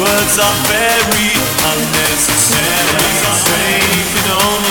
Words are very unnecessary, taken only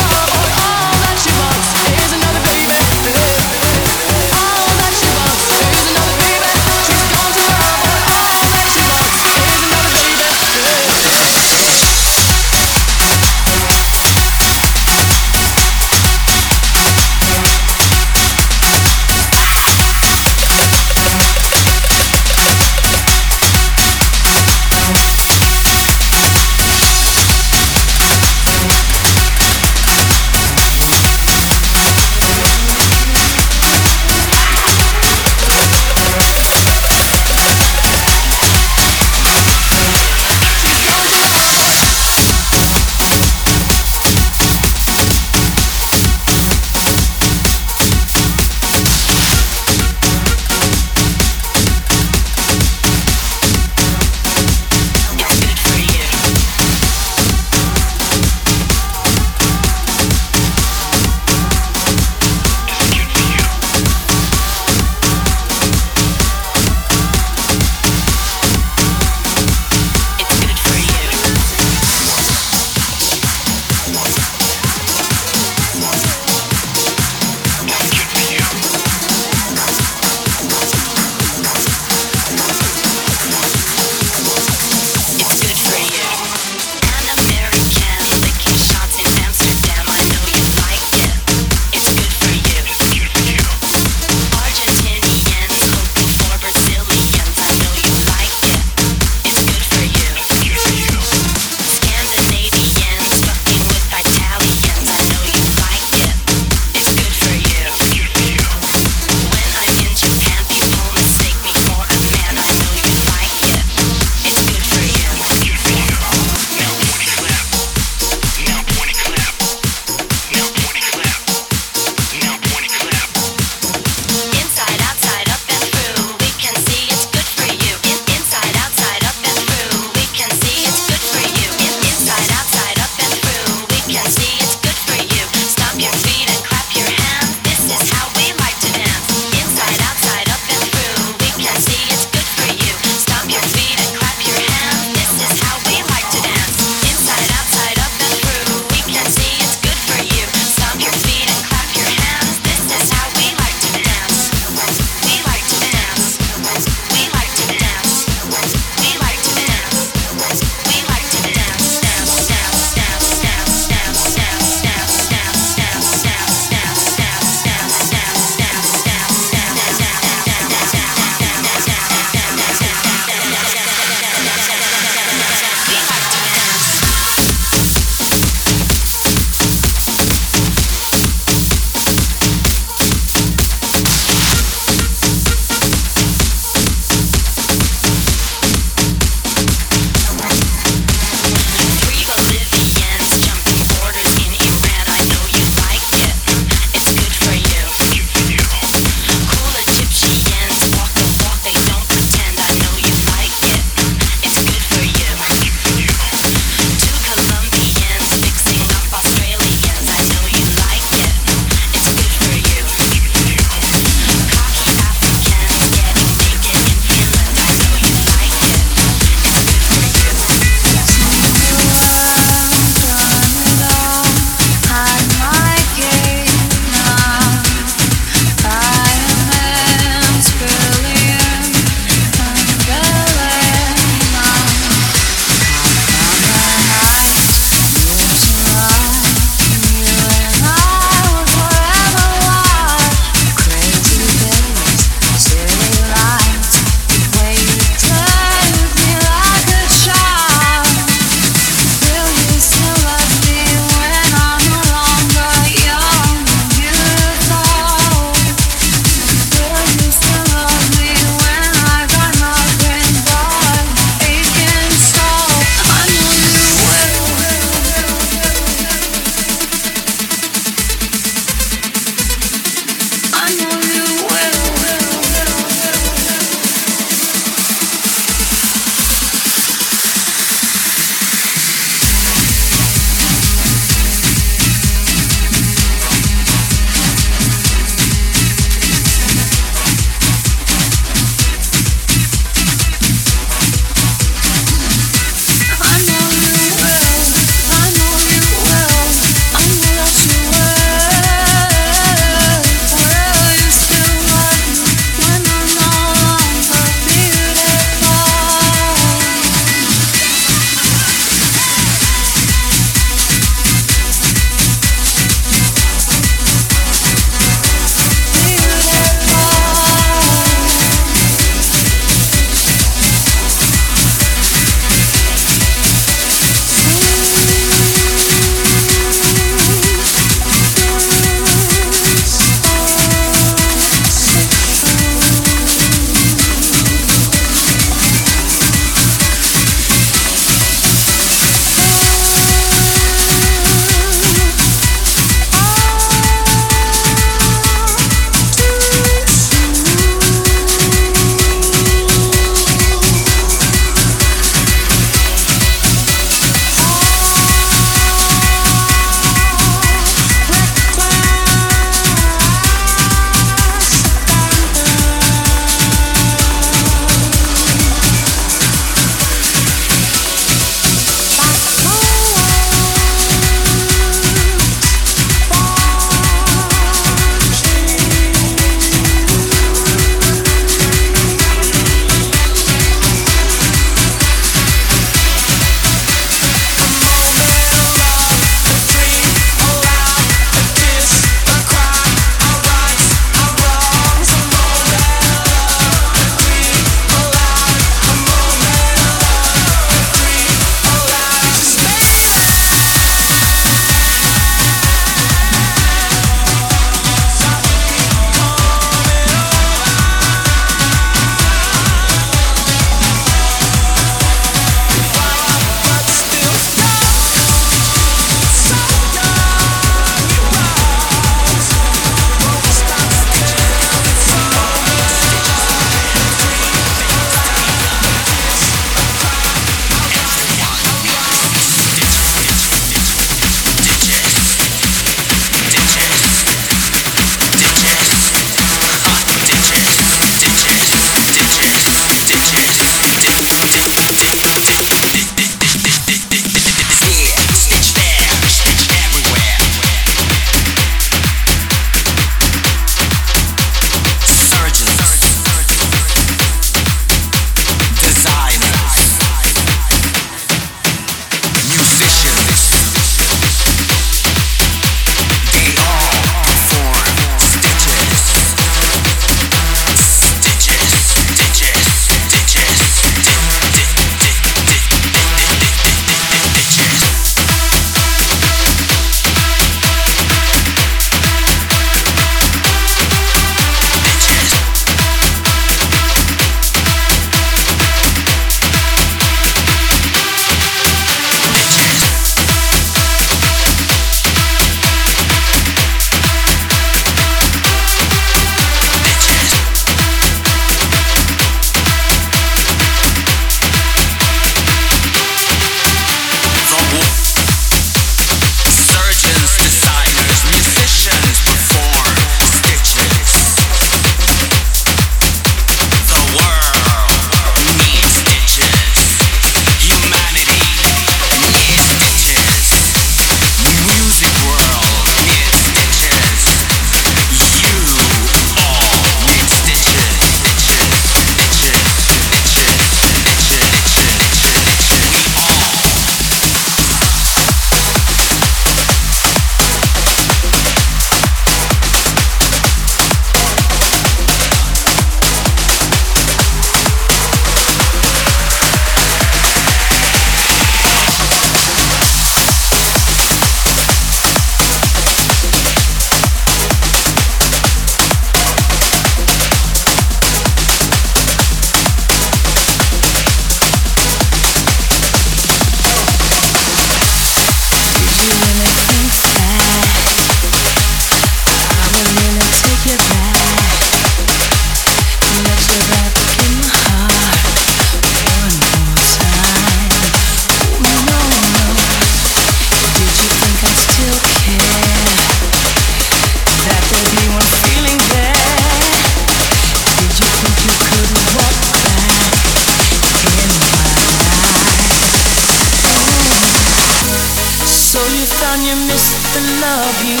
down, you missed the love you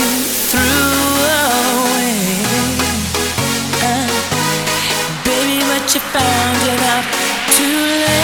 threw away. Uh, baby, but you found it out too late.